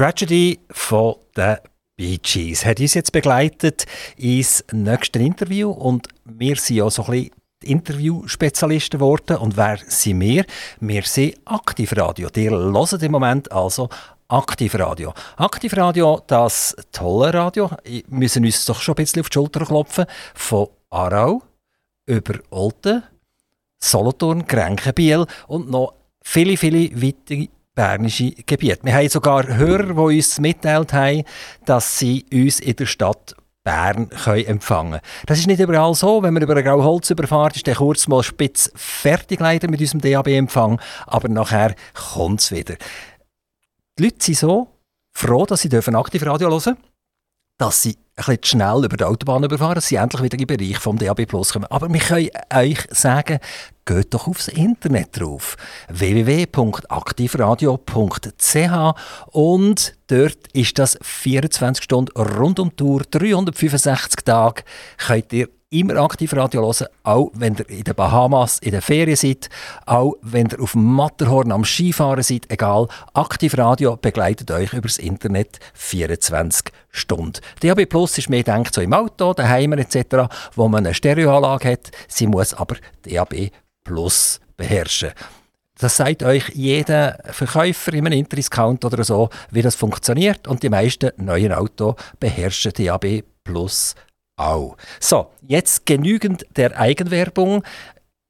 Tragedy von den Bee Gees hat uns jetzt begleitet ins nächste Interview und wir sind ja so ein bisschen Interviewspezialisten geworden. Und wer sind wir? Wir sind Aktivradio. Ihr hört im Moment also Aktivradio. Aktivradio, das tolle Radio. Wir müssen uns doch schon ein bisschen auf die Schulter klopfen. Von Aarau über Olten, Solothurn, Grenkenbiel und noch viele, viele weitere bernische Gebiete. Wir haben sogar Hörer, die uns mitgeteilt haben, dass sie uns in der Stadt Bern können empfangen. Das ist nicht überall so. Wenn man über ein Grauholz überfährt, ist der kurz mal spitz fertig leider mit unserem DAB-Empfang, aber nachher kommt es wieder. Die Leute sind so froh, dass sie Aktivradio hören dürfen dass sie bisschen schnell über die Autobahn überfahren, dass sie endlich wieder in den Bereich vom DAB Plus kommen. Aber wir können euch sagen, geht doch aufs Internet drauf. www.aktivradio.ch und dort ist das 24 Stunden rund um die Tour, 365 Tage könnt ihr immer aktiv Radio hören, auch wenn ihr in den Bahamas in der Ferien seid, auch wenn ihr auf dem Matterhorn am Skifahren seid, egal. Aktiv Radio begleitet euch übers Internet 24 Stunden. DAB Plus ist mehr denkt so im Auto, daheim etc., wo man eine Stereoanlage hat. Sie muss aber DAB Plus beherrschen. Das sagt euch jeder Verkäufer in einem Interdiscount oder so, wie das funktioniert. Und die meisten neuen Autos beherrschen DAB Plus auch. So, jetzt genügend der Eigenwerbung.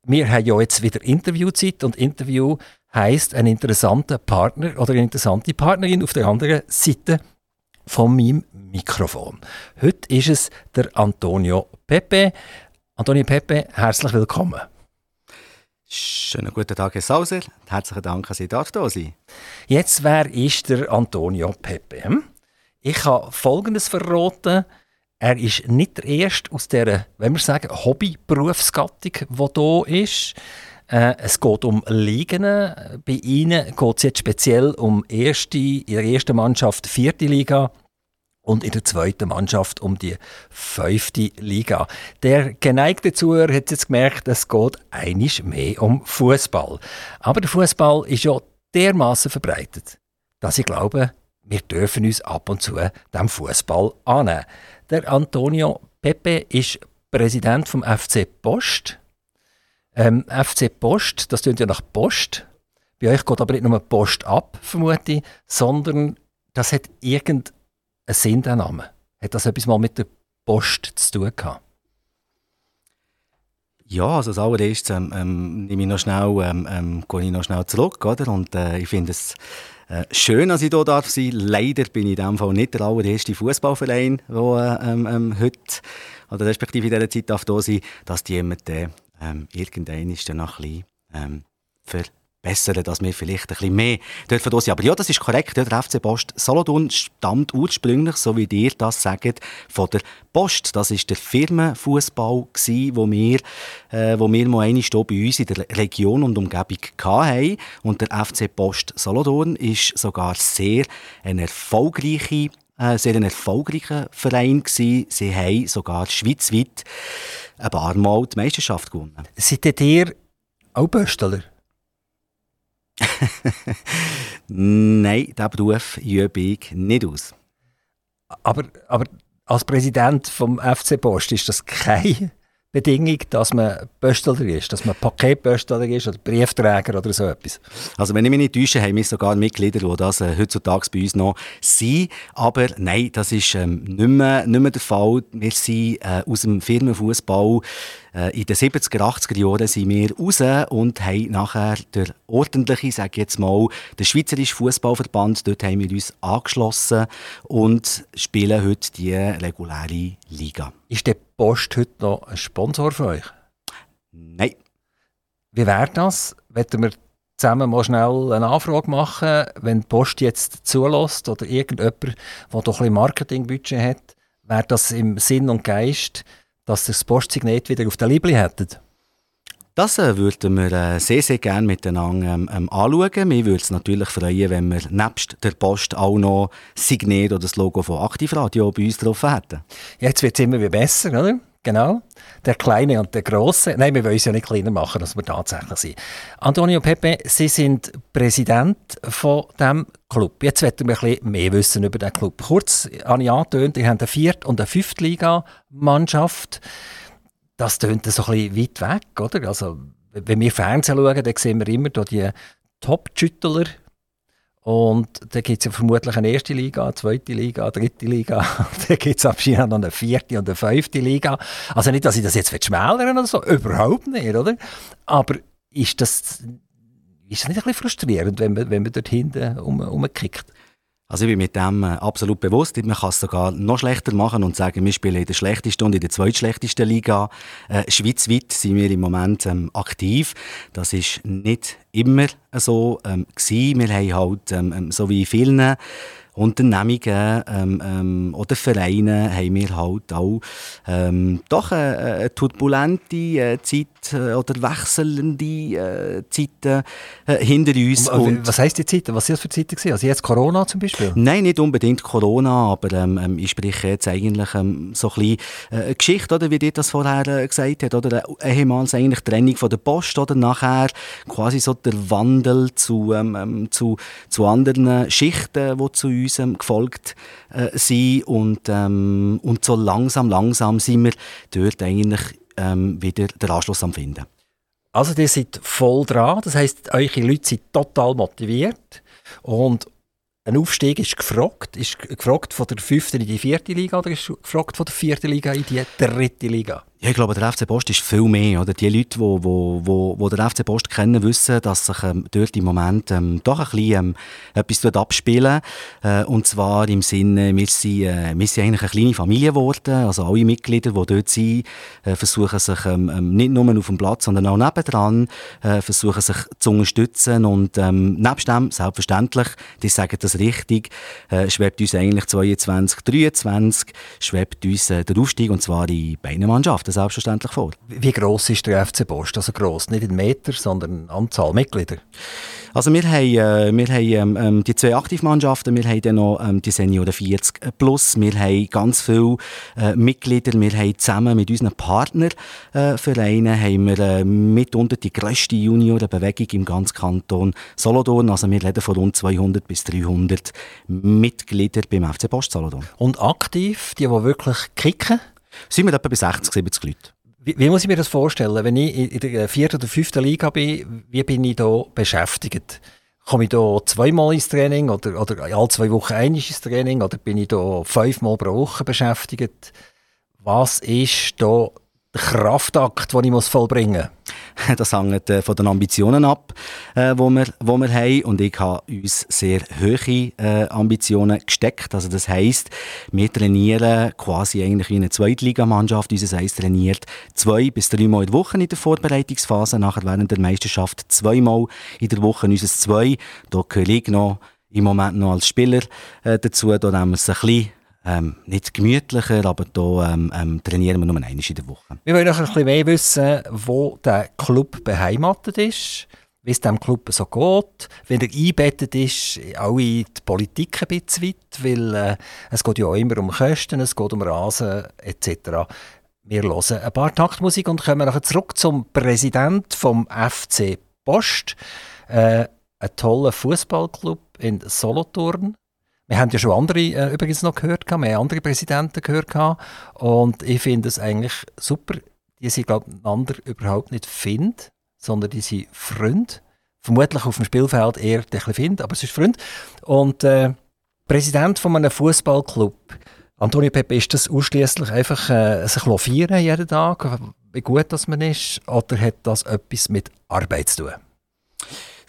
Wir haben ja jetzt wieder Interviewzeit und Interview heißt ein interessanter Partner oder eine interessante Partnerin auf der anderen Seite von meinem Mikrofon. Heute ist es der Antonio Pepe. Antonio Pepe, herzlich willkommen. Schönen guten Tag, Herr Sauser. Herzlichen Dank, dass Sie da sind. Jetzt, wer ist der Antonio Pepe? Hm? Ich kann Folgendes verraten. Er ist nicht der Erste aus dieser, wenn wir sagen, Hobby-Berufsgattung, die hier ist. Äh, es geht um Ligen. Bei Ihnen geht es jetzt speziell um erste, in der ersten Mannschaft vierte Liga und in der zweiten Mannschaft um die fünfte Liga. Der geneigte Zuhörer hat jetzt gemerkt, es geht einisch mehr um Fußball. Aber der Fußball ist ja dermaßen verbreitet, dass ich glaube, wir dürfen uns ab und zu dem Fußball annehmen. Der Antonio Pepe ist Präsident vom FC Post. Ähm, FC Post, das klingt ja nach Post. Bei euch geht aber nicht nur Post ab, vermute ich, sondern das hat irgendeinen Sinn, der Name. Hat das etwas mal mit der Post zu tun gehabt? Ja, also als allererstes ähm, ähm, nehme ich noch schnell, ähm, ähm, gehe ich noch schnell zurück, oder? Und äh, ich finde es äh, schön, dass ich hier darf sein. Leider bin ich in diesem Fall nicht der allererste Fußballverein, der ähm, ähm, heute oder respektive in dieser Zeit darf da sein, dass die jemand ähm, irgendein ist dann noch ein bisschen ähm, bessern, dass wir vielleicht ein bisschen mehr dürfen sein. Aber ja, das ist korrekt. Der FC Post Solothurn stammt ursprünglich, so wie ihr das sagt, von der Post. Das ist der Firmenfußball wo wir, äh, wo wir mal einmal hier bei uns in der Region und Umgebung hatten. Und der FC Post Solothurn ist sogar sehr eine erfolgreiche äh, sehr ein erfolgreicher Verein gewesen. Sie haben sogar schweizweit ein paar Mal die Meisterschaft gewonnen. Seid ihr auch Böstler? Nein, diesen Beruf übe ich nicht aus. Aber, aber als Präsident vom FC Post ist das keine Bedingung, dass man Pöstler ist, dass man Paketpöstler ist oder Briefträger oder so etwas. Also wenn ich mich nicht täusche, haben wir sogar Mitglieder, die das äh, heutzutage bei uns noch sind. Aber nein, das ist ähm, nicht, mehr, nicht mehr der Fall. Wir sind äh, aus dem Firmenfußball in den 70er, 80er Jahren sind wir raus und haben nachher der ordentliche, sage ich jetzt mal, der Schweizerische Fußballverband, dort haben wir uns angeschlossen und spielen heute die reguläre Liga. Ist der Post heute noch ein Sponsor für euch? Nein. Wie wäre das? Wollen wir zusammen mal schnell eine Anfrage machen, wenn die Post jetzt zulässt oder irgendjemand, der doch ein Marketingbudget hat, wäre das im Sinn und Geist, dass ihr das Postsignet wieder auf der Libli hättet? Das äh, würden wir äh, sehr, sehr gerne miteinander ähm, ähm, anschauen. Mir würde es natürlich freuen, wenn wir nebst der Post auch noch Signet oder das Logo von Aktivradio bei uns drauf hätten. Jetzt wird es immer wieder besser, oder? Genau, der Kleine und der Große. Nein, wir wollen es ja nicht kleiner machen, als wir tatsächlich sind. Antonio Pepe, Sie sind Präsident von diesem Club. Jetzt wollen wir ein bisschen mehr wissen über den Club. Kurz, habe ich angetönt, ihr eine Viert- und eine Fünftliga-Mannschaft. Das tönt so ein bisschen weit weg, oder? Also, wenn wir Fernsehen schauen, dann sehen wir immer die Top-Schüttler, und dann gibt es ja vermutlich eine erste Liga, eine zweite Liga, eine dritte Liga. dann gibt es anscheinend noch eine vierte und eine fünfte Liga. Also nicht, dass ich das jetzt schmälern oder so, überhaupt nicht, oder? Aber ist das, ist das nicht ein bisschen frustrierend, wenn man, wenn man dort hinten um, umkickt? Also ich bin mit dem äh, absolut bewusst. Man kann es sogar noch schlechter machen und sagen, wir spielen in der schlechtesten und in der zweitschlechtesten Liga. Äh, schweizweit sind wir im Moment ähm, aktiv. Das ist nicht immer so ähm, gewesen. Wir haben halt, ähm, ähm so wie vielen Unternehmungen ähm, ähm, oder Vereine haben wir halt auch ähm, doch eine, eine turbulente äh, Zeit äh, oder wechselnde äh, Zeiten hinter uns. Und, was heisst die Zeiten? Was sind das für Zeiten gewesen? Also jetzt Corona zum Beispiel? Nein, nicht unbedingt Corona, aber ähm, ähm ich spreche jetzt eigentlich ähm, so ein bisschen äh, Geschichte, oder, wie dir das vorher äh, gesagt hat, oder ehemals eigentlich Trennung von der Post, oder nachher quasi so der Wandel zu, ähm, ähm zu, zu anderen Schichten, die zu uns ähm, gefolgt äh, sind und, ähm, und so langsam, langsam sind wir dort eigentlich ähm, wieder den Anschluss am finden. Also ihr seid voll dran, das heisst, eure Leute sind total motiviert und ein Aufstieg ist gefragt. Ist gefragt von der fünften in die vierte Liga oder ist gefragt von der vierten Liga in die dritte Liga? Ja, ich glaube, der FC Post ist viel mehr. Oder? Die Leute, die wo, wo, wo den FC Post kennen, wissen, dass sich ähm, dort im Moment ähm, doch ein bisschen ähm, etwas abspielen äh, Und zwar im Sinne, wir sind, äh, wir sind eigentlich eine kleine Familie geworden. Also alle Mitglieder, die dort sind, äh, versuchen sich ähm, ähm nicht nur auf dem Platz, sondern auch nebendran, äh, versuchen sich zu unterstützen. Und ähm, nebst dem, selbstverständlich, die sagen das richtig, äh, schwebt uns eigentlich 22, 23, schwebt uns äh, der Aufstieg, und zwar in beiden Mannschaften selbstverständlich vor. Wie groß ist der FC Post? Also groß, nicht in Meter, sondern in Anzahl Mitglieder? Also wir haben, äh, wir haben ähm, ähm die zwei Aktivmannschaften, wir haben dann noch ähm, die Senioren 40 plus, wir haben ganz viele äh, Mitglieder, wir haben zusammen mit unseren Partnervereinen äh, haben wir äh, mitunter die grösste Juniorenbewegung im ganzen Kanton Solothurn. Also wir reden von rund 200 bis 300 Mitgliedern beim FC Post Solothurn. Und aktiv, die, die wirklich kicken? Sind wir etwa bei 60, 70 Leuten. Wie, wie, muss ich mir das vorstellen? Wenn ich in der vierten oder fünften Liga bin, wie bin ich da beschäftigt? Komme ich da zweimal ins Training oder, oder alle zwei Wochen einmal ins Training oder bin ich da fünfmal pro Woche beschäftigt? Was ist da der Kraftakt, den ich vollbringen muss? Das hängt äh, von den Ambitionen ab, äh, wo wir, wo wir haben. Und ich habe uns sehr hohe äh, Ambitionen gesteckt. Also das heisst, wir trainieren quasi eigentlich wie eine Zweitligamannschaft. Unser Eis trainiert zwei bis dreimal in der Woche in der Vorbereitungsphase. Nachher während der Meisterschaft zweimal in der Woche unser Zwei. Da gehöre ich noch im Moment noch als Spieler äh, dazu. Da nehmen wir es ein bisschen ähm, nicht gemütlicher, aber hier ähm, ähm, trainieren wir nur einmal in der Woche. Wir wollen noch ein bisschen mehr wissen, wo der Club beheimatet ist, wie es dem Club so geht, wenn er eingebettet ist, auch in die Politik ein bisschen weit, weil äh, es geht ja auch immer um Kosten, es geht um Rasen etc. Wir hören ein paar Taktmusik und kommen nachher zurück zum Präsident vom FC Post, äh, ein toller Fußballclub in Solothurn. Wir haben ja schon andere äh, übrigens noch gehört, wir haben andere Präsidenten gehört. Und ich finde es eigentlich super, die sind, glaube ich, einander überhaupt nicht Find, sondern die sind Freund. Vermutlich auf dem Spielfeld eher ein bisschen Find, aber es ist Freund. Und äh, Präsident von einem Fußballclub, Antonio Pepe, ist das ausschließlich einfach äh, sich feiern jeden Tag, wie gut das man ist, oder hat das etwas mit Arbeit zu tun?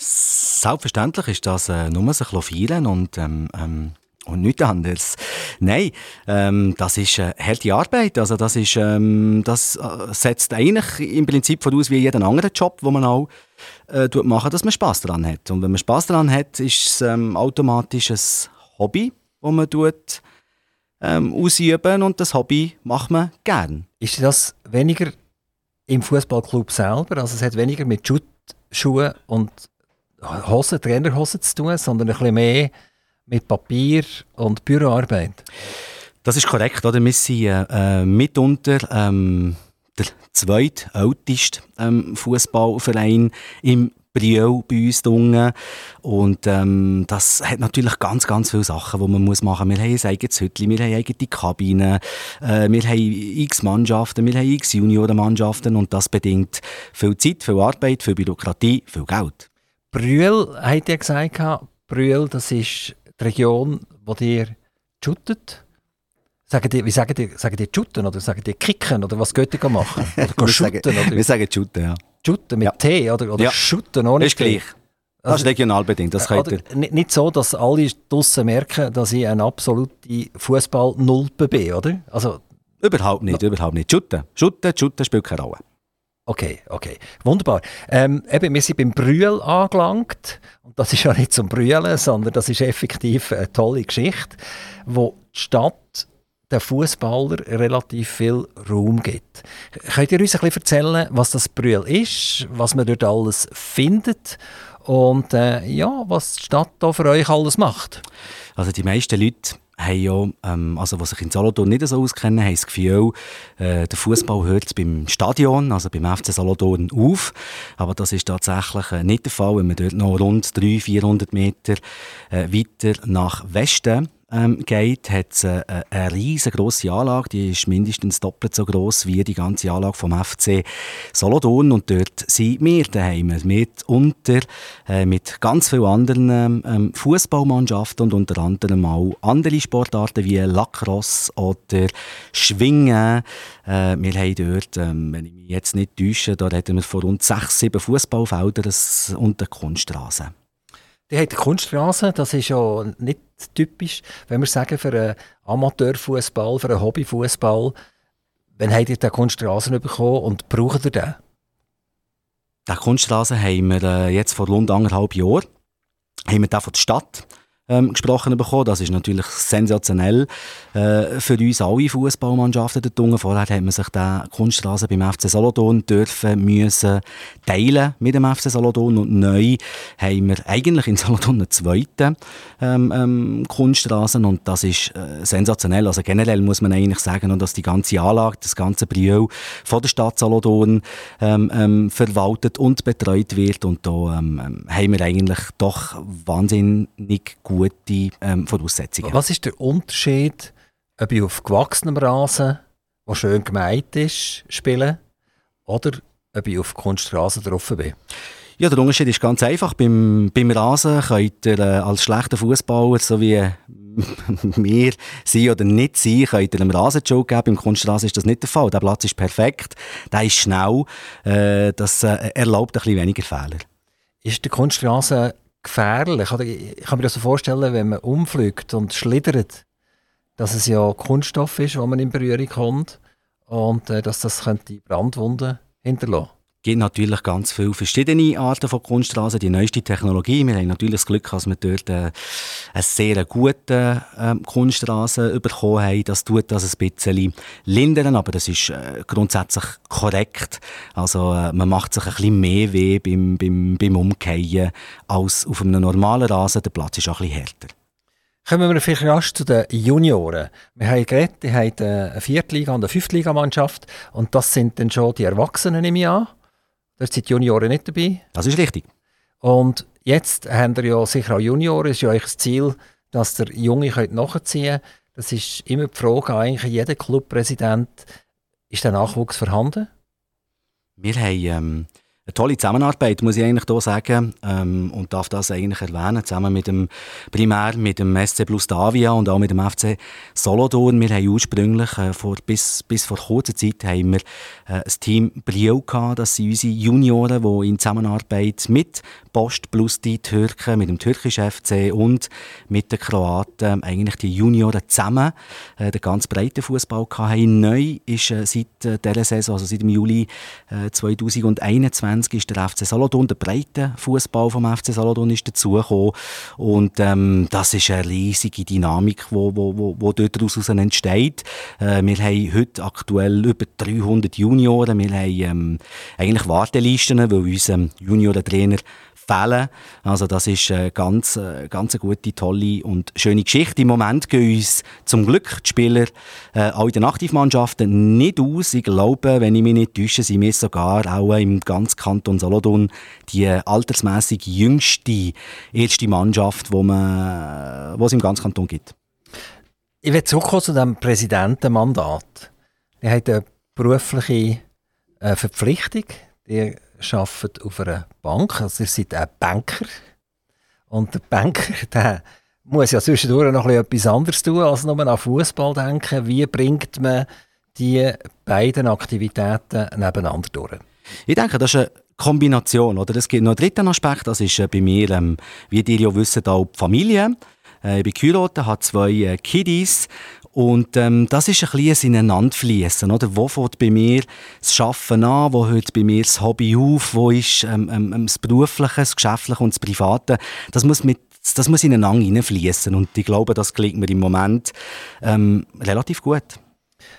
Selbstverständlich ist das äh, nur sich feiern und, ähm, ähm, und nichts anderes. Nein, ähm, das ist äh, harte Arbeit. Also das, ist, ähm, das äh, setzt eigentlich im Prinzip voraus wie jeden anderen Job, wo man auch äh, machen dass man Spaß daran hat. Und wenn man Spaß daran hat, ist es ähm, automatisch ein Hobby, das man tut, ähm, ausüben und das Hobby macht man gern. Ist das weniger im Fußballclub selber? Also es hat weniger mit Schuhen und Hosen, Trainerhosen zu tun, sondern ein bisschen mehr mit Papier und Büroarbeit? Das ist korrekt, oder? Wir sind äh, mitunter ähm, der zweitälteste ähm, Fußballverein im Briel bei uns unten. Und ähm, das hat natürlich ganz, ganz viele Sachen, die man muss machen muss. Wir haben ein eigenes Hütchen, wir haben eigene Kabinen, äh, wir haben x Mannschaften, wir haben x Juniorenmannschaften und das bedingt viel Zeit, viel Arbeit, viel Bürokratie, viel Geld. Brühl, hat ja gesagt, Brühl, das ist die Region, die ihr shootet. Sagen die, wie sagen die, sagen die shooten oder sagen die kicken oder was geht ihr machen? Oder shooten? Sagen, oder? Wir sagen shooten, ja. Shooten mit ja. T oder, oder ja. shooten ohne Ist gleich. Das also, ist regional bedingt. Das oder, nicht so, dass alle draussen merken, dass ich ein absolute Fußball-Nulpe bin, oder? Also, überhaupt nicht, no. überhaupt nicht. Shooten, Shooten, Shooten spielt keine Rolle. Okay, okay. Wunderbar. Ähm, eben, wir sind beim Brühl angelangt. Und das ist ja nicht zum Brühlen, sondern das ist effektiv eine tolle Geschichte, wo die Stadt den Fußballer relativ viel Raum gibt. Könnt ihr uns ein bisschen erzählen, was das Brühl ist, was man dort alles findet und äh, ja, was die Stadt da für euch alles macht? Also die meisten Leute haben ja, ähm, also die sich in Solothurn nicht so auskennen, haben das Gefühl, äh, der Fußball hört beim Stadion, also beim FC Solothurn auf. Aber das ist tatsächlich äh, nicht der Fall, wenn man dort noch rund 300, 400 Meter äh, weiter nach Westen ähm, geht, hat es äh, eine riesengroße Anlage, die ist mindestens doppelt so groß wie die ganze Anlage vom FC Solothurn und dort sind wir daheim mit unter äh, mit ganz vielen anderen ähm, Fußballmannschaften und unter anderem auch andere Sportarten wie Lacrosse oder Schwingen. Äh, wir haben dort, ähm, wenn ich mich jetzt nicht täusche, da reden wir von rund sechs, sieben Fußballfeldern und der Kunststraße. Die hat Kunststraße, das ist ja nicht typisch, wenn wir sagen, für einen Amateurfußball, für einen Hobbyfußball. Wann habt ihr den Kunststraßen bekommen und braucht ihr den? Den Kunststraßen haben wir äh, jetzt vor rund anderthalb Jahren haben wir den von der Stadt ähm, gesprochen bekommen. Das ist natürlich sensationell äh, für uns alle Fußballmannschaften dort Vorher hat man sich den Kunststraße beim FC Solothurn dürfen müssen teilen mit dem FC Solothurn und neu haben wir eigentlich in Solothurn einen zweiten ähm, ähm, Kunststraßen und das ist äh, sensationell. Also generell muss man eigentlich sagen, dass die ganze Anlage, das ganze Brio von der Stadt Solothurn ähm, ähm, verwaltet und betreut wird und da ähm, haben wir eigentlich doch wahnsinnig gut gute ähm, Voraussetzungen. Was ist der Unterschied, ob ich auf gewachsenem Rasen, der schön gemeint ist, spiele, oder ob ich auf Kunstrasen drauf bin? Ja, der Unterschied ist ganz einfach. Beim, beim Rasen könnt ihr äh, als schlechter Fußballer, so wie wir sein oder nicht sein, könnt ihr einem Rasenjoke geben. Beim Kunstrasen ist das nicht der Fall. Der Platz ist perfekt, der ist schnell, äh, das äh, erlaubt ein bisschen weniger Fehler. Ist der Kunstrasen gefährlich. Ich kann mir das so vorstellen, wenn man umfliegt und schlittert, dass es ja Kunststoff ist, wo man in Berührung kommt und äh, dass das könnte Brandwunden hinterlassen gibt natürlich ganz viele verschiedene Arten von Kunststraßen, die neueste Technologie. Wir haben natürlich das Glück, dass wir dort äh, eine sehr gute äh, Kunststraße bekommen haben. Das tut das ein bisschen lindern, aber das ist äh, grundsätzlich korrekt. Also äh, man macht sich ein bisschen mehr weh beim, beim, beim Umkehren als auf einem normalen Rasen. Der Platz ist auch ein bisschen härter. Kommen wir vielleicht rasch zu den Junioren. Wir haben geredet, die haben eine Viertliga- und eine Fünftligamannschaft und das sind dann schon die Erwachsenen im Jahr. Da sind die Junioren nicht dabei. Das ist richtig. Und jetzt haben wir ja sicher auch Junioren. Es ist ja euch das Ziel, dass der Junge nachziehen könnt. Das ist immer die Frage eigentlich jeder Clubpräsident, ist der Nachwuchs vorhanden? Wir haben ähm, eine tolle Zusammenarbeit, muss ich eigentlich hier sagen, ähm, und darf das eigentlich erwähnen, zusammen mit dem Primär, mit dem SC Plus Davia und auch mit dem FC Solothurn. Wir haben ursprünglich, äh, vor, bis, bis vor kurzer Zeit, haben wir äh, ein Team Brio gehabt, das sind unsere Junioren, die in Zusammenarbeit mit Post plus die Türken, mit dem türkischen FC und mit den Kroaten eigentlich die Junioren zusammen äh, den ganz breiten Fußball haben. Neu ist äh, seit äh, dieser Saison, also seit dem Juli äh, 2021, 2020 ist der FC Solothurn, der breite Fußball vom FC Solothurn ist dazugekommen. Und ähm, das ist eine riesige Dynamik, die wo, wo, wo dort daraus entsteht. Äh, wir haben heute aktuell über 300 Junioren. Wir haben ähm, eigentlich Wartelisten, weil unser Juniorentrainer fehlen. Also das ist eine ganz, äh, ganz eine gute, tolle und schöne Geschichte. Im Moment gehen uns zum Glück die Spieler äh, auch in den Aktivmannschaften nicht aus. Ich glaube, wenn ich mich nicht täusche, sind wir sogar auch im ganzen Kanton Solothurn die altersmäßig jüngste erste Mannschaft, wo man, wo es im ganzen Kanton gibt. Ich will zurückkommen zu dem Präsidentenmandat. Er hat eine berufliche äh, Verpflichtung. Ihr arbeitet auf einer Bank, also ihr seid ein Banker. Und der Banker, der muss ja zwischendurch noch etwas anderes tun, als nur an Fußball denken. Wie bringt man die beiden Aktivitäten nebeneinander durch? Ich denke, das ist eine Kombination. Oder? Es gibt noch einen dritten Aspekt, das ist äh, bei mir, ähm, wie ihr ja wisst, auch die Familie. Äh, ich bin geheiratet, habe zwei äh, Kiddies und ähm, das ist ein bisschen ein Ineinanderfließen, oder? Wo fängt bei mir das Arbeiten an? Wo hört bei mir das Hobby auf? Wo ist ähm, ähm, ähm, das Berufliche, das Geschäftliche und das Private? Das muss mit das muss ineinander hineinfließen und ich glaube, das gelingt mir im Moment ähm, relativ gut.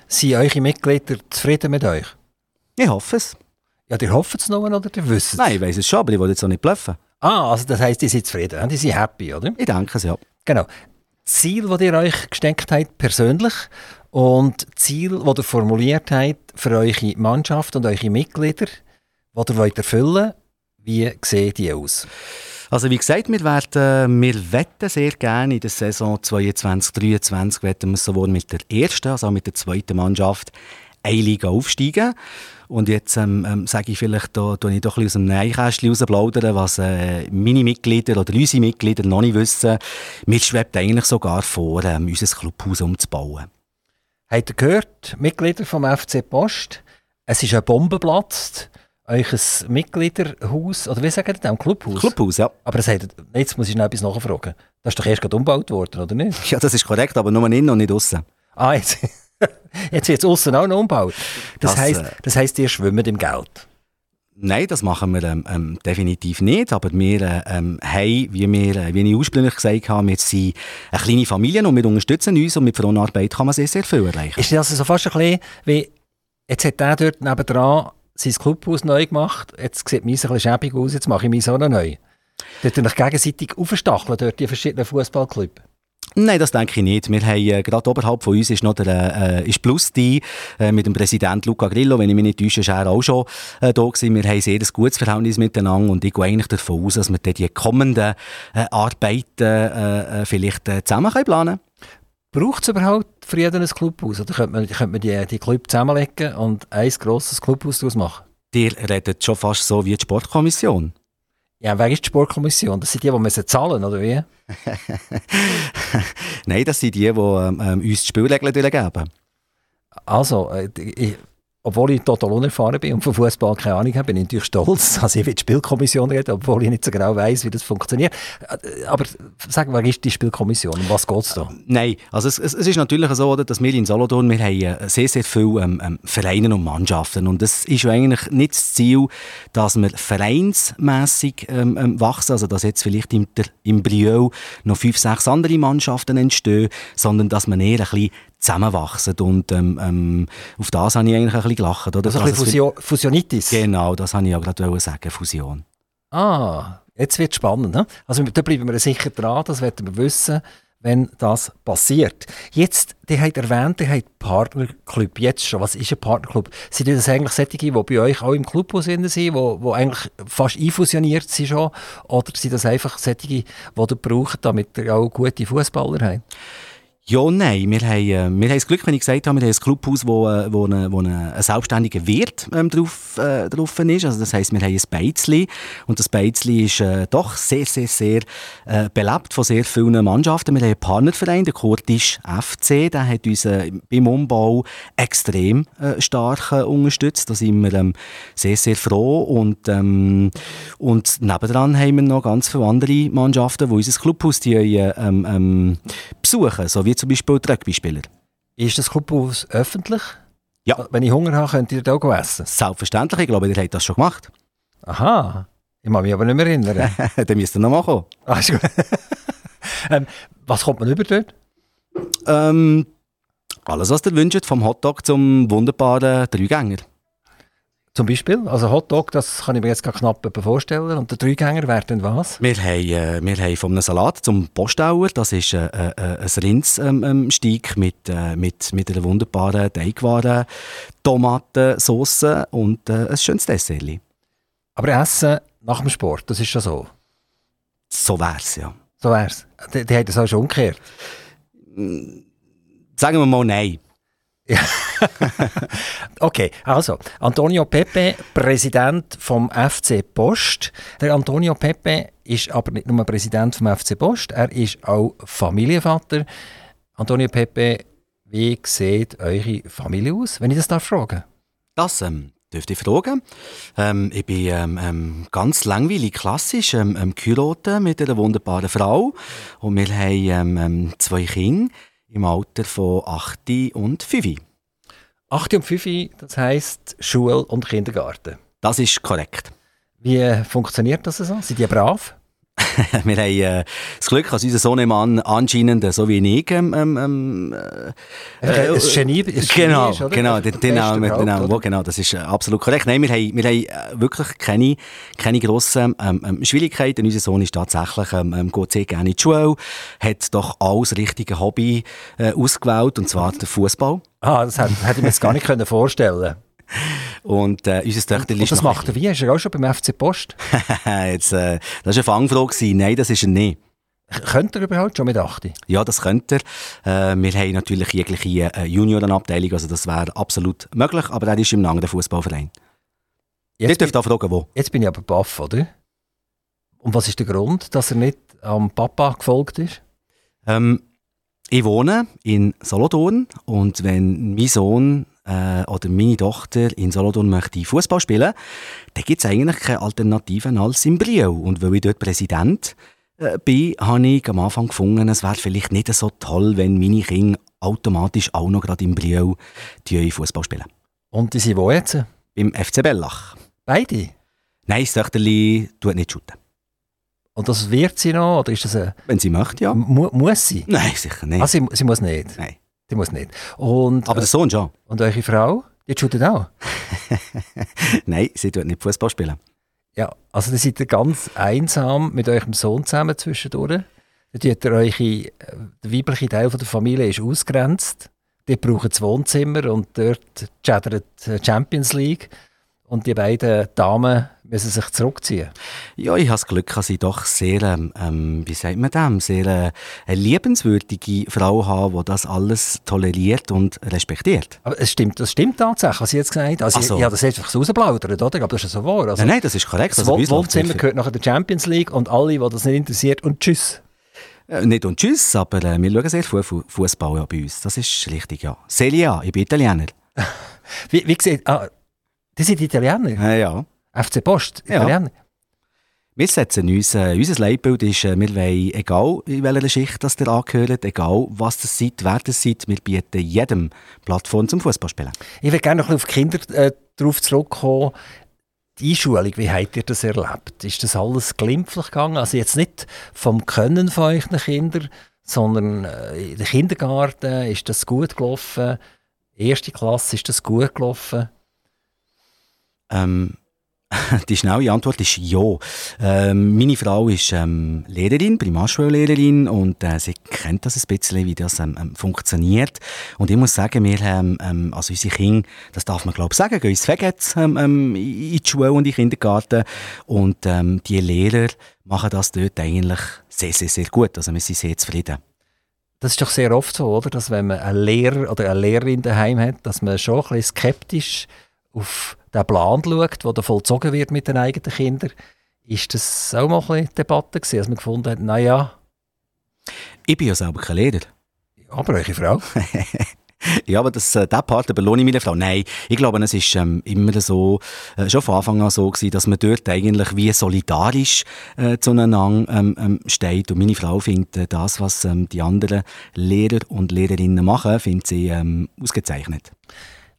Sind eure Mitglieder zufrieden mit euch? Ich hoffe es. Ja, ihr hofft es noch oder ihr wisst es? Nein, ich weiß es schon, aber ich will jetzt auch nicht bluffen. Ah, also das heisst, die sind zufrieden, die sind happy, oder? Ich denke es, ja. Genau. Ziel, das ihr euch gesteckt habt, persönlich, und Ziel, das ihr formuliert habt für eure Mannschaft und eure Mitglieder, die ihr wollt erfüllen wie sehen die aus? Also wie gesagt, wir, werden, wir wetten sehr gerne in der Saison 22-23 wetten wir sowohl mit der ersten als auch mit der zweiten Mannschaft eine Liga aufsteigen. Und jetzt ähm, ähm, sage ich vielleicht, da tue ich doch ein bisschen aus dem Neinkästchen rausplaudern, was äh, meine Mitglieder oder unsere Mitglieder noch nicht wissen. Mir schwebt eigentlich sogar vor, ähm, unser Clubhaus umzubauen. Habt ihr gehört, Mitglieder vom FC Post, es ist ein Bombe geplatzt, euch Mitgliederhaus, oder wie sagen ihr das, Clubhaus? Clubhaus, ja. Aber das hat, jetzt muss ich noch etwas nachfragen. Das ist doch erst gerade umgebaut worden, oder nicht? Ja, das ist korrekt, aber nur innen und nicht außen. Ah, jetzt... Jetzt wird es außen auch noch umgebaut. Das, das heisst, äh, das heisst, ihr schwimmt im Geld. Nein, das machen wir ähm, ähm, definitiv nicht. Aber wir äh, ähm, haben, wie, wir, äh, wie ich ursprünglich gesagt habe, wir sind eine kleine Familie und wir unterstützen uns und mit Frauenarbeit kann man sehr, sehr viel erreichen. Ist das also fast ein bisschen wie, jetzt hat der dort nebenan sein Clubhaus neu gemacht, jetzt sieht meins ein bisschen schäbig aus, jetzt mache ich meins auch noch neu. Dort euch gegenseitig aufstacheln, dort die verschiedenen Fußballclubs. Nein, das denke ich nicht. Wir haben, äh, gerade oberhalb von uns ist noch der, äh, ist Plus die, äh, mit dem Präsidenten Luca Grillo. Wenn ich mich nicht täusche, ist er auch schon äh, da gewesen. Wir haben sehr ein gutes Verhältnis miteinander und ich gehe eigentlich davon aus, dass wir die kommenden äh, Arbeiten äh, äh vielleicht zusammen können planen können. Braucht es überhaupt für jeden ein Clubhaus? Oder könnte man, könnte man die, die Club zusammenlegen und ein grosses Clubhaus daraus machen? Ihr redet schon fast so wie die Sportkommission. Ja, wer ist die Sportkommission? Das sind die, die müssen zahlen, oder wie? Nein, das sind die, die ähm, uns die Spielregeln geben. Also, äh, ich, obwohl ich total unerfahren bin und von Fußball keine Ahnung habe, bin ich natürlich stolz, dass ich mit der Spielkommission rede, obwohl ich nicht so genau weiß, wie das funktioniert. Aber sag mal, was ist die Spielkommission? Um was geht es da? Nein, also es, es, ist natürlich so, dass wir in Solothurn, wir haben äh, sehr, sehr viele ähm, ähm, Vereine und Mannschaften und es ist eigentlich nicht das Ziel, dass wir vereinsmässig ähm, ähm, wachsen, also dass jetzt vielleicht im, im Brieux noch fünf, sechs andere Mannschaften entstehen, sondern dass man eher ein bisschen zusammenwachsen. Und ähm, ähm, auf das habe ich eigentlich ein bisschen gelacht. Oder? Also ein bisschen Fusio Fusionitis? Genau, das habe ich ja gerade sagen, Fusion. Ah, jetzt wird es spannend. Ne? Also da bleiben wir sicher dran, das werden wir wissen, wenn das passiert. Jetzt, ihr habt erwähnt, ihr habt Partnerclub, jetzt schon. Was ist ein Partnerclub? Sind das eigentlich solche, die bei euch auch im Clubhaus sind, die eigentlich fast einfusioniert sind schon? Oder sind das einfach solche, die ihr braucht, damit ihr auch gute Fußballer habt? Ja, nein. Wir haben, äh, wir haben das Glück, wenn ich gesagt habe, wir haben ein Clubhaus, wo, äh, wo, eine, wo ein selbstständiger Wirt ähm, drauf, äh, drauf ist. Also das heisst, wir haben ein Beizli und das Beizli ist äh, doch sehr, sehr, sehr äh, belebt von sehr vielen Mannschaften. Wir haben einen Partnerverein, der Kurdisch FC, der hat uns äh, beim Umbau extrem äh, stark äh, unterstützt. Da sind wir ähm, sehr, sehr froh und, ähm, und nebendran haben wir noch ganz viele andere Mannschaften, die unser Clubhaus die, äh, ähm, ähm, besuchen, so wie zum Beispiel die Rugby-Spieler. Ist das Clubhaus öffentlich? Ja. Wenn ich Hunger habe, könnt ihr da auch essen? Selbstverständlich, ich glaube, ihr habt das schon gemacht. Aha, ich mag mich aber nicht mehr erinnern. Dann müsst ihr noch mal kommen. Ah, ist gut. ähm, was kommt man über dort? Ähm, alles, was ihr wünscht, vom Hotdog zum wunderbaren Dreigänger. Zum Beispiel? Also Hotdog, das kann ich mir jetzt knapp vorstellen. Und der Dreigänger wäre dann was? Wir haben, äh, wir haben von einem Salat zum Postauer, das ist äh, äh, ein Rindssteig ähm, ähm mit, äh, mit, mit einer wunderbaren Teigwaren, Tomatensauce und äh, ein schönes Dessert. Aber Essen nach dem Sport, das ist schon so? So wäre es, ja. So wäre es. Die, die haben das auch schon umgekehrt? Sagen wir mal nein. okay, also Antonio Pepe, Präsident vom FC Post. Der Antonio Pepe ist aber nicht nur Präsident vom FC Post, er ist auch Familienvater. Antonio Pepe, wie sieht eure Familie aus, wenn ich das darf fragen? Das ähm, dürfte ich fragen. Ähm, ich bin ähm, ähm, ganz langweilig klassisch ähm, ähm, mit einer wunderbaren Frau und wir haben ähm, zwei Kinder im Alter von 8 und 5. 8 und 5, das heisst Schule und Kindergarten. Das ist korrekt. Wie funktioniert das so? Sind die brav? wir haben äh, das Glück, dass unser Sohnemann anscheinend, so wie ich, ähm, ähm, ähm äh, ein Genie, ein genau, ist, oder? Genau, den, den Namen, genau, wo, genau, das ist äh, absolut korrekt. Nein, wir haben, wir haben äh, wirklich keine, keine grossen ähm, ähm, Schwierigkeiten. Unser Sohn ist tatsächlich, ähm, ähm geht sehr gerne in die Schule, hat doch alles richtige Hobby äh, ausgewählt, und zwar der Fußball. Ah, das hätte, hätte ich mir jetzt gar nicht vorstellen können und äh, unser Töchter ist das macht er wie? Ist er auch schon beim FC Post? Jetzt, äh, das war eine Fangfrage. Nein, das ist er nicht. Könnte er überhaupt schon mit 8? Ja, das könnte er. Äh, wir haben natürlich jegliche äh, Juniorenabteilung, also das wäre absolut möglich, aber er ist im anderen Fußballverein. Jetzt dürft ihr fragen, wo. Jetzt bin ich aber baff, oder? Und was ist der Grund, dass er nicht am Papa gefolgt ist? Ähm, ich wohne in Solothurn und wenn mein Sohn äh, oder meine Tochter in Solothurn möchte Fußball spielen, dann gibt es eigentlich keine Alternativen als in Brio. Und weil ich dort Präsident äh, bin, habe ich am Anfang gefunden, es wäre vielleicht nicht so toll, wenn meine Kinder automatisch auch noch gerade in Brio Fußball spielen. Und die sind wo jetzt? Beim FC Bellach. Beide? Nein, das Töchterli tut nicht shooten. Und das wird sie noch? Oder ist das eine Wenn sie möchte, ja. Mu muss sie? Nein, sicher nicht. Ah, sie, sie muss nicht? Nein. Die muss nicht. Und, Aber der Sohn schon. Und eure Frau, die shootet auch? Nein, sie tut nicht Fußball spielen. Ja, also dann seid ihr ganz einsam mit eurem Sohn zusammen zwischendurch. Dann tut ihr euch, äh, der weibliche Teil der Familie ist ausgrenzt. Die brauchen das Wohnzimmer und dort chattert Champions League. Und die beiden Damen müssen sich zurückziehen. Ja, ich habe das Glück, dass ich doch sehr, ähm, ähm wie sagt man das, sehr äh, eine liebenswürdige Frau habe, die das alles toleriert und respektiert. Aber es stimmt, das stimmt tatsächlich, was Sie jetzt gesagt haben. Also, so. ich, ich habe das einfach so rausplaudert, oder? Aber das ist so wahr. Also, nein, nein, das ist korrekt. Das also, Wohnzimmer gehört nachher der Champions League und alle, die das nicht interessiert, und tschüss. Äh, nicht und tschüss, aber äh, wir schauen sehr viel Fußball ja, bei uns. Das ist richtig, ja. Celia, ich bin Italiener. wie, wie gesagt, ah, die sind Italiener? Ja, ja. FC Post, Italiener? Ja. Wir setzen uns, äh, unser Leitbild ist, äh, wir wollen, egal in welcher Schicht das ihr angehört, egal was das seid, wer das seid, wir bieten jedem Plattform zum Fußballspielen. Ich würde gerne noch auf die Kinder äh, darauf zurückkommen. Die Einschulung, wie habt ihr das erlebt? Ist das alles glimpflich gegangen? Also jetzt nicht vom Können von euren Kindern, sondern äh, in der Kindergarten ist das gut gelaufen? Erste Klasse ist das gut gelaufen? Ähm, die schnelle Antwort ist ja. Ähm, meine Frau ist ähm, Lehrerin, Primarschullehrerin und äh, sie kennt das ein bisschen, wie das ähm, ähm funktioniert. Und ich muss sagen, wir haben, ähm, also unsere Kinder, das darf man glaube ich sagen, gehen ins Fegets ähm, ähm, in die Schule und in den Kindergarten und die Lehrer machen das dort eigentlich sehr, sehr, sehr gut. Also wir sind sehr zufrieden. Das ist doch sehr oft so, oder? Dass wenn man einen Lehrer oder eine Lehrerin daheim hat, dass man schon ein bisschen skeptisch auf den Plan schaut, der vollzogen wird mit den eigenen Kindern, ist das auch mal ein bisschen Debatte gewesen, dass man gefunden hat, naja... Ich bin ja selber kein Lehrer. Aber eure Frau? ja, aber das, äh, diesen Part belohne ich meine Frau. Nein, ich glaube, es ist ähm, immer so, äh, schon von Anfang an so gewesen, dass man dort eigentlich wie solidarisch äh, zueinander ähm, ähm, steht. Und meine Frau findet äh, das, was ähm, die anderen Lehrer und Lehrerinnen machen, findet sie ähm, ausgezeichnet.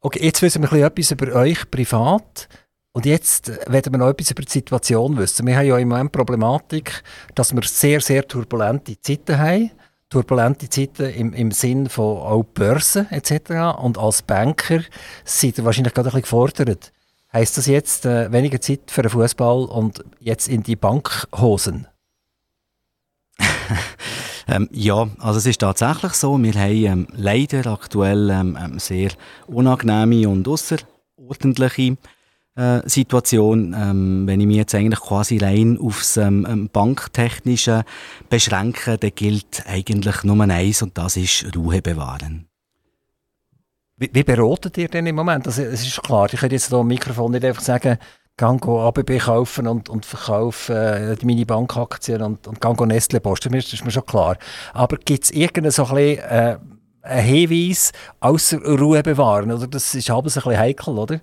Okay, jetzt wissen wir etwas über euch privat. Und jetzt werden wir noch etwas über die Situation wissen. Wir haben ja im Moment Problematik, dass wir sehr, sehr turbulente Zeiten haben. Turbulente Zeiten im, im Sinn von auch Börsen etc. Und als Banker seid ihr wahrscheinlich gerade ein bisschen gefordert. Heißt das jetzt äh, weniger Zeit für den Fußball und jetzt in die Bankhosen? ähm, ja, also es ist tatsächlich so. Wir haben ähm, leider aktuell ähm, ähm sehr unangenehme und außerordentliche äh, Situation, ähm, wenn ich mich jetzt eigentlich quasi rein aufs ähm, ähm, Banktechnische beschränke, dann gilt eigentlich nur eins und das ist Ruhe bewahren. Wie, wie beratet ihr denn im Moment? Also, es ist klar, ich könnte jetzt hier am Mikrofon nicht einfach sagen, gang ABB kaufen und, und verkaufen äh, meine Bankaktien und, und gang Nestle posten. Das ist mir schon klar. Aber gibt es irgendeinen so ein bisschen, äh, einen Hinweis, außer Ruhe bewahren? Oder? Das ist halb ein bisschen heikel, oder?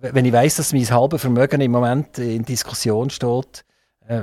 wenn ich weiß, dass mein halbes Vermögen im Moment in Diskussion steht, äh,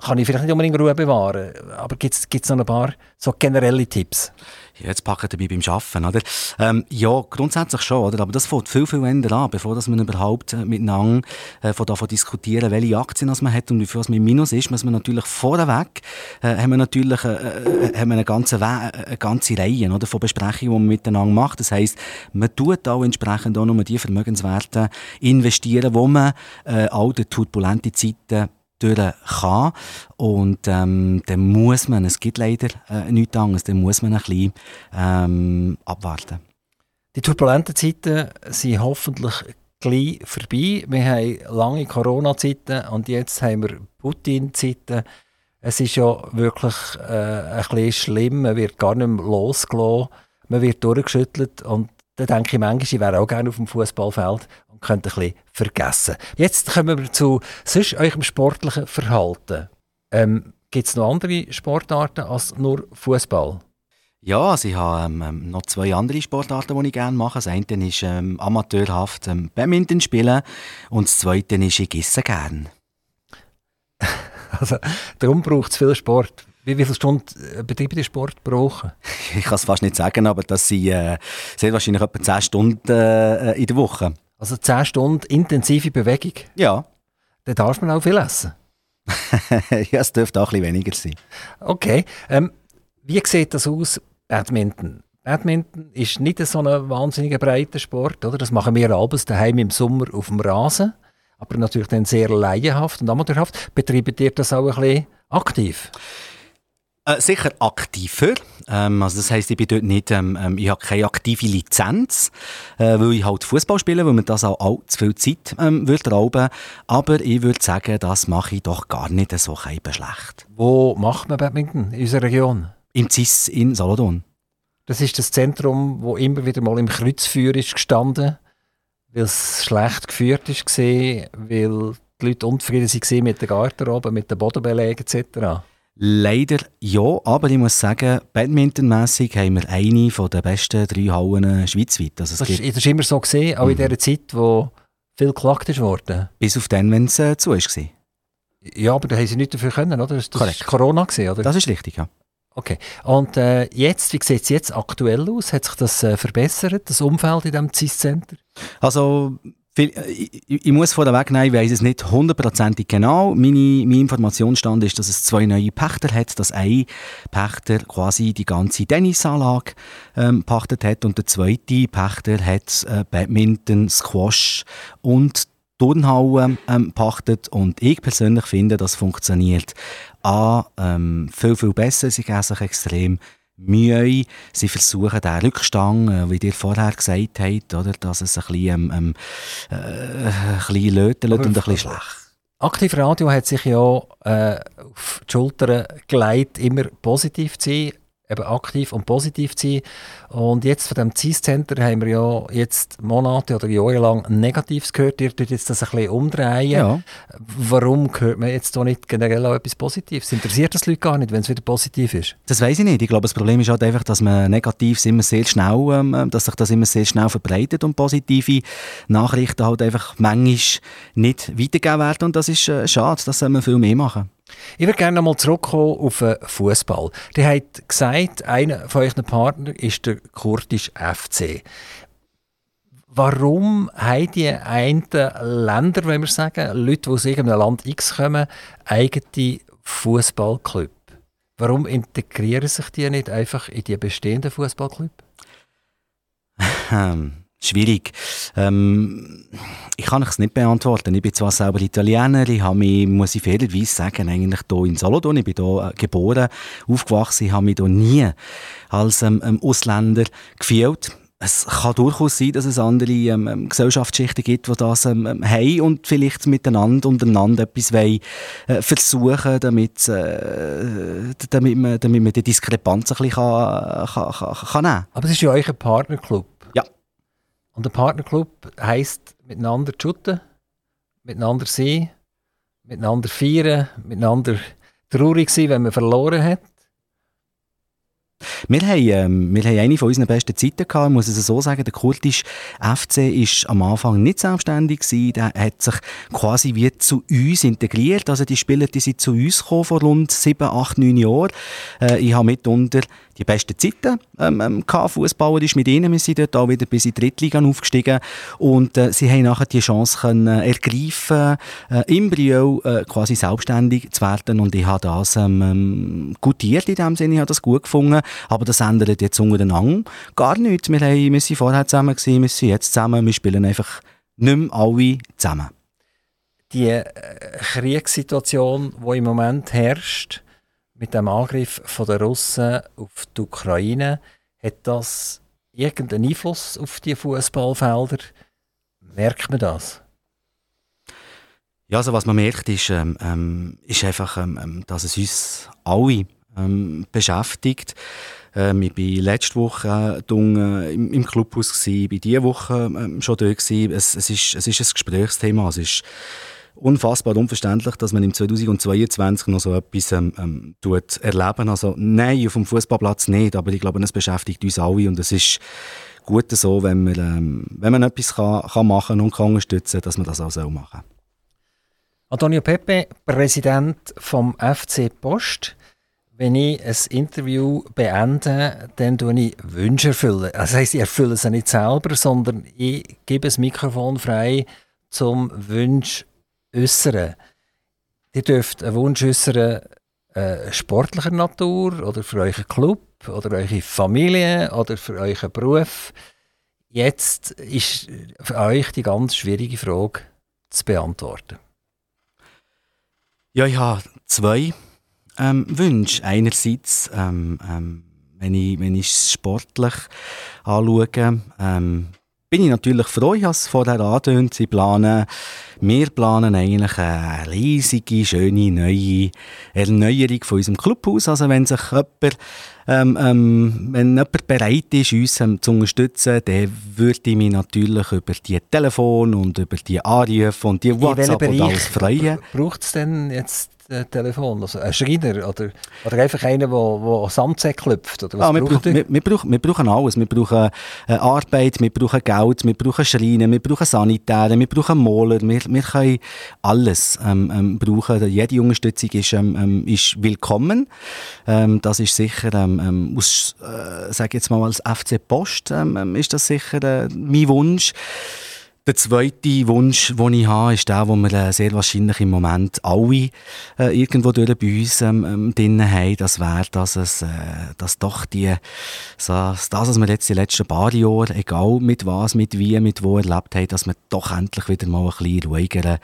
kann ich vielleicht nicht unbedingt Ruhe bewahren. Aber gibt es noch ein paar so generelle Tipps? Ja, jetzt packen dabei beim Arbeiten, oder? Ähm, ja, grundsätzlich schon, oder? Aber das fängt viel, viel eher an, bevor dass man überhaupt äh, miteinander äh, von davon diskutieren, welche Aktien man hat und wie viel man im Minus ist, muss man natürlich vorweg, äh, haben wir natürlich äh, äh, haben wir eine ganze, We eine ganze Reihe oder, von Besprechungen, die man miteinander macht. Das heisst, man tut auch entsprechend auch nur die Vermögenswerte investieren, wo man äh, all die turbulenten Zeiten durch kann. Und ähm, dann muss man, es gibt leider äh, nichts anderes, dann muss man ein bisschen ähm, abwarten. Die turbulenten Zeiten sind hoffentlich gleich vorbei. Wir haben lange Corona-Zeiten und jetzt haben wir Putin-Zeiten. Es ist ja wirklich äh, ein bisschen schlimm, man wird gar nicht mehr losgelassen, man wird durchgeschüttelt und da denke ich manchmal, ich wäre auch gerne auf dem Fußballfeld und könnte ein bisschen vergessen. Jetzt kommen wir zu sonst eurem sportlichen Verhalten. Ähm, Gibt es noch andere Sportarten als nur Fußball? Ja, also ich habe ähm, ähm, noch zwei andere Sportarten, die ich gerne mache. Das eine ist ähm, amateurhaft ähm, Badminton spielen und das zweite ist, ich esse gerne. also, darum braucht es viel Sport. Wie, wie viele Stunden äh, betreibt ihr Sport pro Woche? Ich kann es fast nicht sagen, aber das sind äh, wahrscheinlich etwa 10 Stunden äh, in der Woche. Also 10 Stunden intensive Bewegung? Ja. Dann darf man auch viel essen? ja, es dürfte auch ein bisschen weniger sein. Okay. Ähm, wie sieht das aus, Badminton? Badminton ist nicht so ein wahnsinnig breiter Sport, oder? Das machen wir abends daheim im Sommer auf dem Rasen, aber natürlich dann sehr laienhaft und amateurhaft. Betreibt ihr das auch ein bisschen aktiv? Äh, sicher aktiver. Ähm, also das heisst, ich bin dort nicht, ähm, ähm, ich habe keine aktive Lizenz, äh, weil ich halt Fußball spiele, weil mir das auch allzu viel Zeit ähm, würde rauben. Aber ich würde sagen, das mache ich doch gar nicht so schlecht. Wo macht man Badminton in unserer Region? Im CIS in Saladon. Das ist das Zentrum, wo immer wieder mal im Kreuzfeuer ist gestanden, weil es schlecht geführt ist, weil die Leute unzufrieden waren mit der Garderobe, mit den Bodenbelägen etc. Leider ja, aber ich muss sagen, badmintonmässig haben wir eine der besten drei Hallen schweizweit. Also das, ist, das ist immer so gesehen, auch mhm. in der Zeit, wo viel geklagt wurde. Bis auf den, wenn es äh, zu war. Ja, aber da haben sie nicht dafür können, oder? Das war Corona, gewesen, oder? Das ist richtig, ja. Okay. Und äh, jetzt, wie sieht es jetzt aktuell aus? Hat sich das äh, verbessert, das Umfeld in diesem CIS-Center? Also ich, ich, muss vorweg nehmen, ich weiß es nicht hundertprozentig genau. Meine, mein Informationsstand ist, dass es zwei neue Pächter hat, dass ein Pächter quasi die ganze Tennisanlage ähm, pachtet hat und der zweite Pächter hat äh, Badminton, Squash und Turnhallen ähm, pachtet und ich persönlich finde, das funktioniert A, ähm, viel, viel besser, sie geben sich extrem Mühe. Sie versuchen den Rückstand, äh, wie ihr vorher gesagt habt, oder, dass es ein bisschen, ähm, äh, ein bisschen lötelt und ein bisschen schlecht. Aktiv Radio hat sich ja äh, auf die Schultern gelegt, immer positiv zu sein eben aktiv und positiv zu sein. Und jetzt von dem CIS-Center haben wir ja jetzt Monate oder Jahre lang Negatives gehört. Ihr tut jetzt das ein bisschen umdrehen. Ja. Warum hört man jetzt da nicht generell auch etwas Positives? Interessiert das Leute gar nicht, wenn es wieder positiv ist? Das weiß ich nicht. Ich glaube, das Problem ist halt einfach, dass man Negatives immer sehr schnell, ähm, dass sich das immer sehr schnell verbreitet und positive Nachrichten halt einfach manchmal nicht weitergegeben werden. Und das ist äh, schade. Das soll man viel mehr machen. Ich würde gerne nochmal zurückkommen auf den Fußball. Die hat gesagt, einer von euren Partnern ist der kurdische FC. Warum haben die einen Länder, wenn wir sagen, Leute, die aus irgendeinem Land X kommen, eigene Fußballclub? Warum integrieren sich die nicht einfach in die bestehenden Fußballclub? Schwierig. Ähm, ich kann es nicht beantworten. Ich bin zwar selber Italiener, ich habe mich, muss ich fairerweise sagen, eigentlich hier in Solothurn, ich bin hier äh, geboren, aufgewachsen, ich habe mich hier nie als ähm, ähm, Ausländer gefühlt es kann durchaus sein, dass es andere ähm, ähm, Gesellschaftsschichten gibt, die das ähm, ähm, haben und vielleicht miteinander untereinander etwas wollen, äh, versuchen, damit, äh, damit, man, damit man die Diskrepanz ein bisschen kann, kann, kann, kann nehmen Aber es ist ja ein Partnerclub. Und ein Partnerclub heisst miteinander shooten, miteinander sein, miteinander feiern, miteinander traurig sein, wenn man verloren hat. Wir haben, ähm, wir haben eine von unseren besten Zeiten gehabt, muss ich so sagen. Der kurtische FC ist am Anfang nicht selbstständig gewesen. Der hat sich quasi wie zu uns integriert. Also die Spieler, die sind zu uns gekommen vor rund sieben, acht, neun Jahren. Äh, ich habe mitunter die besten Zeiten ähm, ähm, fußballerisch mit ihnen. Wir sind dort auch wieder bis in die Drittliga aufgestiegen und äh, sie haben nachher die Chance können ergreifen, äh, im Brio äh, quasi selbstständig zu werden und ich habe das ähm, ähm, gutiert in dem Sinne, ich habe das gut gefunden, aber das ändert jetzt untereinander gar nichts. Wir, haben, wir sind vorher zusammen gewesen, wir sind jetzt zusammen, wir spielen einfach nicht mehr alle zusammen. Die äh, Kriegssituation, die im Moment herrscht, mit dem Angriff der Russen auf die Ukraine, hat das irgendeinen Einfluss auf die Fußballfelder? Merkt man das? Ja, also was man merkt, ist, ähm, ähm ist einfach, ähm, ähm, dass es uns alle ähm, beschäftigt. Ähm, ich war letzte Woche äh, im, im Clubhaus, gewesen, ich war diese Woche ähm, schon dort. Es, es, ist, es ist ein Gesprächsthema. Es ist, unfassbar unverständlich, dass man im 2022 noch so etwas ähm, ähm, tut erleben. Also nein, auf dem Fußballplatz nicht, aber ich glaube, es beschäftigt uns alle und es ist gut so, wenn man, ähm, wenn man etwas kann, kann machen und kann unterstützen, dass man das auch so machen. Antonio Pepe, Präsident vom FC Post. Wenn ich ein Interview beende, dann tue ich Wünsche erfüllen. Das heisst, ich erfülle sie nicht selber, sondern ich gebe das Mikrofon frei zum Wunsch äußern. Ihr dürft einen Wunsch äußern, äh, sportlicher Natur oder für euren Club oder eure Familie oder für euren Beruf. Jetzt ist für euch die ganz schwierige Frage zu beantworten. Ja, ich habe zwei ähm, Wünsche. Einerseits, ähm, ähm, wenn ich, wenn ich es sportlich anschaue, ähm, bin ich natürlich froh, ich habe es vorher angetönt, sie planen, wir planen eigentlich eine riesige, schöne, neue Erneuerung von unserem Clubhaus. Also wenn sich jemand, ähm, ähm, wenn jemand bereit ist, uns ähm, zu unterstützen, dann würde ich mich natürlich über die Telefon und über die Anrufe und die WhatsApp und alles freuen. Braucht es denn jetzt Telefon? Also ein Schreiner oder, oder einfach einer, der Samtsäck klopft? Oder was ah, wir, brauchen, wir, wir, brauchen, wir brauchen alles. Wir brauchen äh, Arbeit, wir brauchen Geld, wir brauchen Schreiner, wir brauchen Sanitäre, wir brauchen Moler, wir, wir können alles ähm, ähm, brauchen. Jede Unterstützung ist, ähm, ähm ist willkommen. Ähm, das ist sicher, ähm, aus, äh, sage jetzt mal als FC Post, ist das sicher äh, mein Wunsch. Der zweite Wunsch, den ich habe, ist der, den wir äh, sehr wahrscheinlich im Moment alle äh, irgendwo durch bei uns ähm, ähm, drin haben. Das wäre, dass es, äh, dass doch die, so, das, was wir jetzt die letzten paar Jahre, egal mit was, mit wie, mit wo erlebt haben, dass wir doch endlich wieder mal ein bisschen ruhigere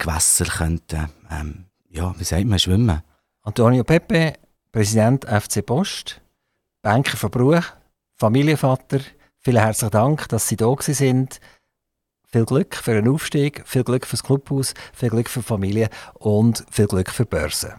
Gewässer könnten, ähm, ja, wie sagt man, schwimmen. Antonio Pepe, Präsident FC Post, Banker von Bruch, Familienvater, vielen herzlichen Dank, dass Sie da sind. Viel Glück für einen Aufstieg, viel Glück fürs Clubhaus, viel Glück für die Familie und viel Glück für die Börse.